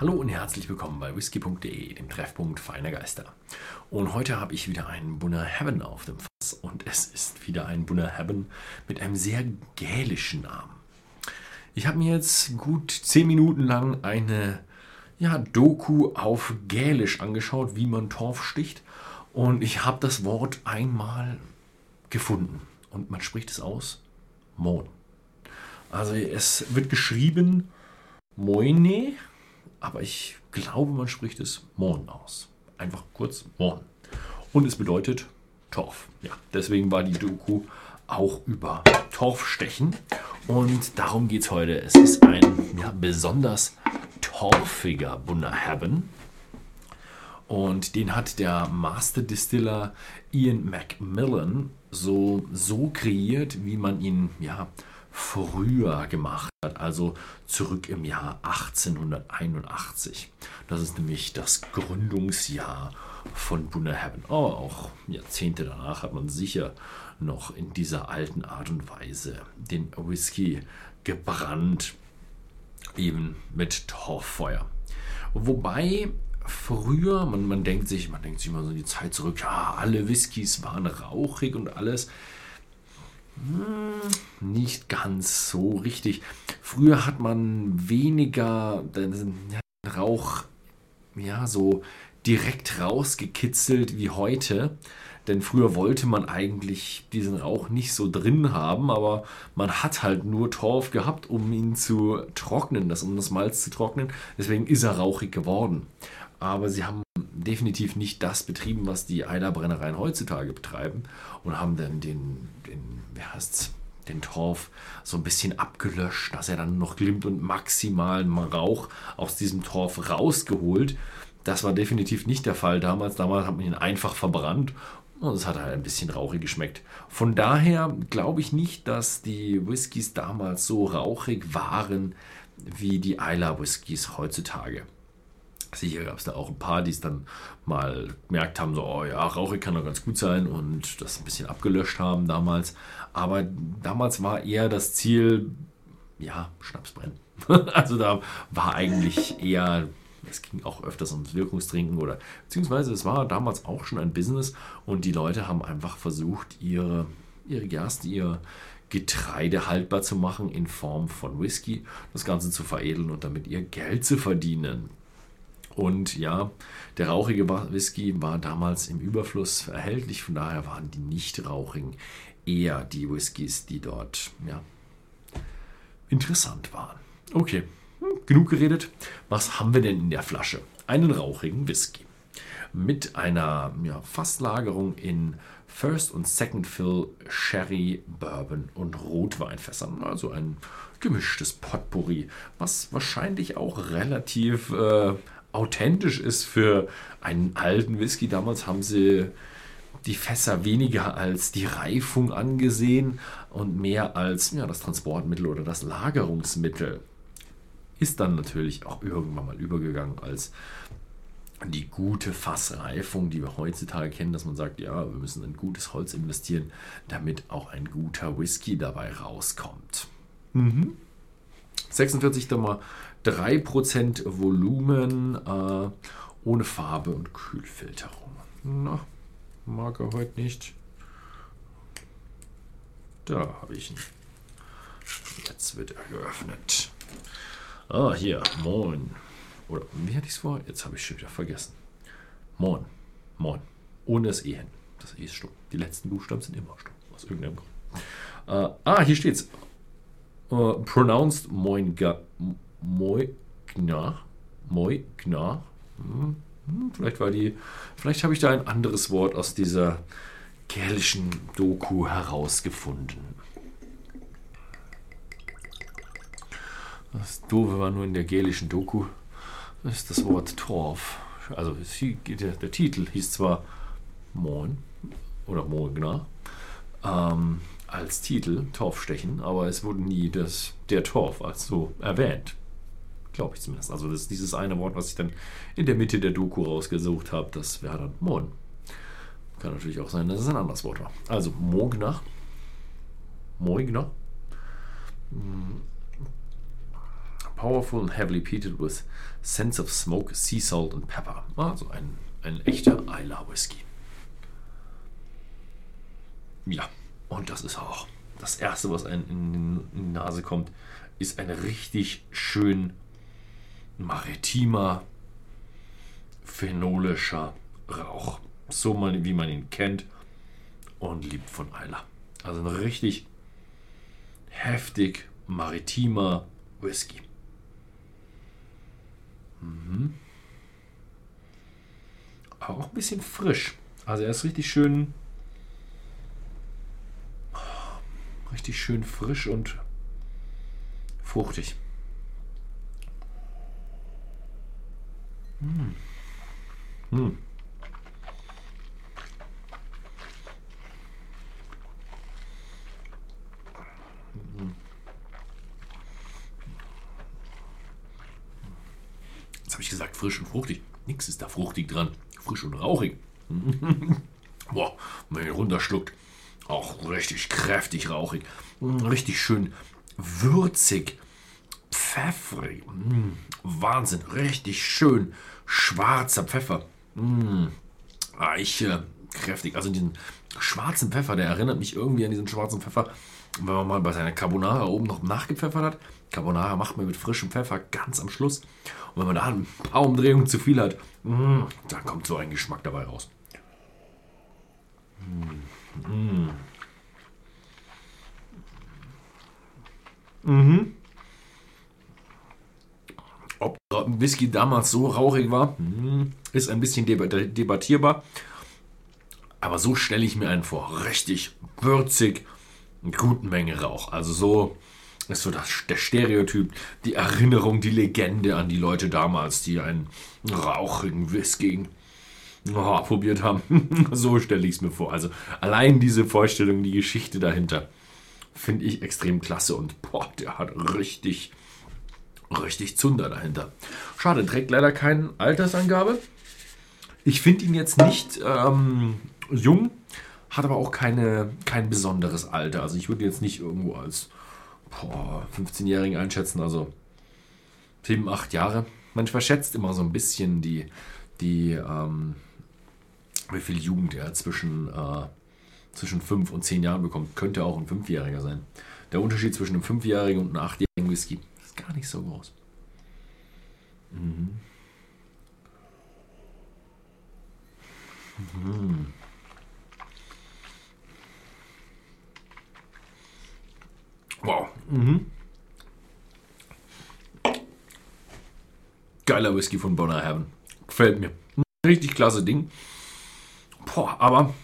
Hallo und herzlich willkommen bei whisky.de, dem Treffpunkt feiner Geister. Und heute habe ich wieder einen Bunner Heaven auf dem Fass und es ist wieder ein Bunner Heaven mit einem sehr gälischen Namen. Ich habe mir jetzt gut 10 Minuten lang eine ja, Doku auf Gälisch angeschaut, wie man Torf sticht. Und ich habe das Wort einmal gefunden. Und man spricht es aus Mon. Also es wird geschrieben Moine aber ich glaube, man spricht es Morn aus. Einfach kurz Morn. Und es bedeutet Torf. Ja, deswegen war die Doku auch über Torfstechen. Und darum geht es heute. Es ist ein ja, besonders torfiger Bunnerhaben. Und den hat der Master Distiller Ian Macmillan so, so kreiert, wie man ihn ja früher gemacht hat, also zurück im Jahr 1881. Das ist nämlich das Gründungsjahr von Bunnerhaven. Oh, auch Jahrzehnte danach hat man sicher noch in dieser alten Art und Weise den Whisky gebrannt, eben mit Torffeuer. Wobei früher, man, man denkt sich, man denkt sich immer so in die Zeit zurück, ja, alle Whiskys waren rauchig und alles. Hm, nicht ganz so richtig. Früher hat man weniger Rauch ja so direkt rausgekitzelt wie heute. Denn früher wollte man eigentlich diesen Rauch nicht so drin haben, aber man hat halt nur Torf gehabt, um ihn zu trocknen, das, um das Malz zu trocknen. Deswegen ist er rauchig geworden. Aber sie haben definitiv nicht das betrieben, was die Eilerbrennereien heutzutage betreiben und haben dann den, den wie heißt's, den Torf so ein bisschen abgelöscht, dass er dann noch glimmt und maximalen Rauch aus diesem Torf rausgeholt. Das war definitiv nicht der Fall damals. Damals hat man ihn einfach verbrannt und es hat halt ein bisschen rauchig geschmeckt. Von daher glaube ich nicht, dass die Whiskys damals so rauchig waren wie die Isla Whiskys heutzutage. Sicher gab es da auch ein paar, die es dann mal gemerkt haben, so, oh ja, rauchig kann doch ganz gut sein und das ein bisschen abgelöscht haben damals. Aber damals war eher das Ziel, ja, Schnaps brennen. also da war eigentlich eher, es ging auch öfters ums Wirkungstrinken oder, beziehungsweise es war damals auch schon ein Business und die Leute haben einfach versucht, ihre, ihre Gerste, ihr Getreide haltbar zu machen in Form von Whisky, das Ganze zu veredeln und damit ihr Geld zu verdienen. Und ja, der rauchige Whisky war damals im Überfluss erhältlich, von daher waren die nicht rauchigen eher die Whiskys, die dort ja, interessant waren. Okay, hm, genug geredet. Was haben wir denn in der Flasche? Einen rauchigen Whisky mit einer ja, Fasslagerung in First und Second Fill Sherry, Bourbon und Rotweinfässern. Also ein gemischtes Potpourri, was wahrscheinlich auch relativ äh, authentisch ist für einen alten Whisky. Damals haben sie die Fässer weniger als die Reifung angesehen und mehr als ja, das Transportmittel oder das Lagerungsmittel. Ist dann natürlich auch irgendwann mal übergegangen als die gute Fassreifung, die wir heutzutage kennen, dass man sagt, ja, wir müssen in gutes Holz investieren, damit auch ein guter Whisky dabei rauskommt. Mhm. 46,3% Volumen äh, ohne Farbe und Kühlfilterung. Na, mag er heute nicht. Da habe ich ihn. Jetzt wird er geöffnet. Ah, hier, moin. Oder wie hatte ich es vor? Jetzt habe ich es schon wieder vergessen. Moin. Moin. Ohne das E hin. Das E ist stumm. Die letzten Buchstaben sind immer stumm. Aus irgendeinem Grund. Uh, ah, hier steht's. Uh, pronounced Moinga. Moigna. Moigna. Hm. Hm, vielleicht war die, vielleicht habe ich da ein anderes Wort aus dieser gälischen Doku herausgefunden. Das Doofe war nur in der gälischen Doku, das ist das Wort Torf. Also der, Titel hieß zwar Moin oder Mogna ähm, als Titel Torfstechen, aber es wurde nie das, der Torf als so erwähnt. Glaube ich zumindest. Also das ist dieses eine Wort, was ich dann in der Mitte der Doku rausgesucht habe, das wäre dann Mon. Kann natürlich auch sein, dass es ein anderes Wort war. Also Mogna. Moigna. Hm. powerful and heavily peated with sense of smoke, sea salt and pepper. Also ein, ein echter Isla Whisky. Ja, und das ist auch das Erste, was einem in die Nase kommt, ist ein richtig schön maritimer, phenolischer Rauch. So mal, wie man ihn kennt und liebt von Isla. Also ein richtig heftig maritimer Whisky. Mhm. auch ein bisschen frisch. Also er ist richtig schön, richtig schön frisch und fruchtig. Hm. Hm. Jetzt habe ich gesagt, frisch und fruchtig. Nix ist da fruchtig dran. Frisch und rauchig. Boah, wenn man runterschluckt. Auch richtig kräftig rauchig. Richtig schön würzig. Pfeffrig. Wahnsinn. Richtig schön. Schwarzer Pfeffer. Eiche. Kräftig. Also diesen schwarzen Pfeffer, der erinnert mich irgendwie an diesen schwarzen Pfeffer, wenn man mal bei seiner Carbonara oben noch nachgepfeffert hat. Carbonara macht man mit frischem Pfeffer ganz am Schluss. Und wenn man da ein paar Umdrehungen zu viel hat, mh, dann kommt so ein Geschmack dabei raus. Mmh. Mhm. Ob Whisky damals so rauchig war, hm, ist ein bisschen debattierbar. Aber so stelle ich mir einen vor. Richtig würzig, eine gute Menge Rauch. Also so ist so das, der Stereotyp, die Erinnerung, die Legende an die Leute damals, die einen rauchigen Whisky oh, probiert haben. so stelle ich es mir vor. Also allein diese Vorstellung, die Geschichte dahinter, finde ich extrem klasse und boah, der hat richtig, richtig Zunder dahinter. Schade, trägt leider keine Altersangabe. Ich finde ihn jetzt nicht ähm, jung, hat aber auch keine, kein besonderes Alter. Also ich würde jetzt nicht irgendwo als 15-Jährigen einschätzen, also 7, 8 Jahre. Man verschätzt immer so ein bisschen die, die ähm, wie viel Jugend er zwischen, äh, zwischen 5 und 10 Jahren bekommt. Könnte auch ein 5-Jähriger sein. Der Unterschied zwischen einem 5-Jährigen und einem 8-Jährigen Whisky ist gar nicht so groß. Mhm. Mhm. Wow. Mhm. Geiler Whisky von Bonner Heaven. Gefällt mir. Richtig klasse Ding. Boah, aber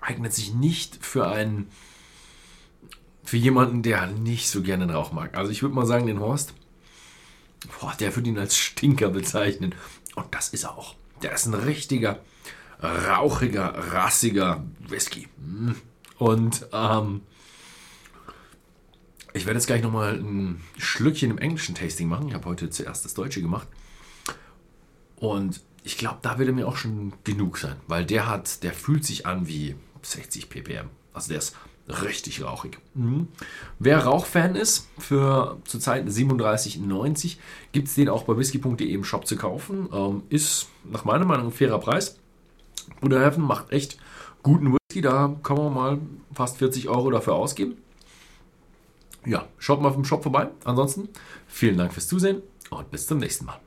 eignet sich nicht für einen, für jemanden, der nicht so gerne Rauch mag. Also ich würde mal sagen, den Horst, boah, der würde ihn als Stinker bezeichnen. Und das ist er auch. Der ist ein richtiger, rauchiger, rassiger Whisky. Mm. Und ähm, ich werde jetzt gleich nochmal ein Schlückchen im englischen Tasting machen. Ich habe heute zuerst das Deutsche gemacht. Und ich glaube, da wird er mir auch schon genug sein, weil der hat, der fühlt sich an wie 60 ppm. Also der ist richtig rauchig. Mhm. Wer Rauchfan ist, für zurzeit 37,90 gibt es den auch bei whisky.de im Shop zu kaufen. Ähm, ist nach meiner Meinung ein fairer Preis. Bruder Heaven macht echt guten Whisky, da kann man mal fast 40 Euro dafür ausgeben. Ja, schaut mal auf dem Shop vorbei. Ansonsten vielen Dank fürs Zusehen und bis zum nächsten Mal.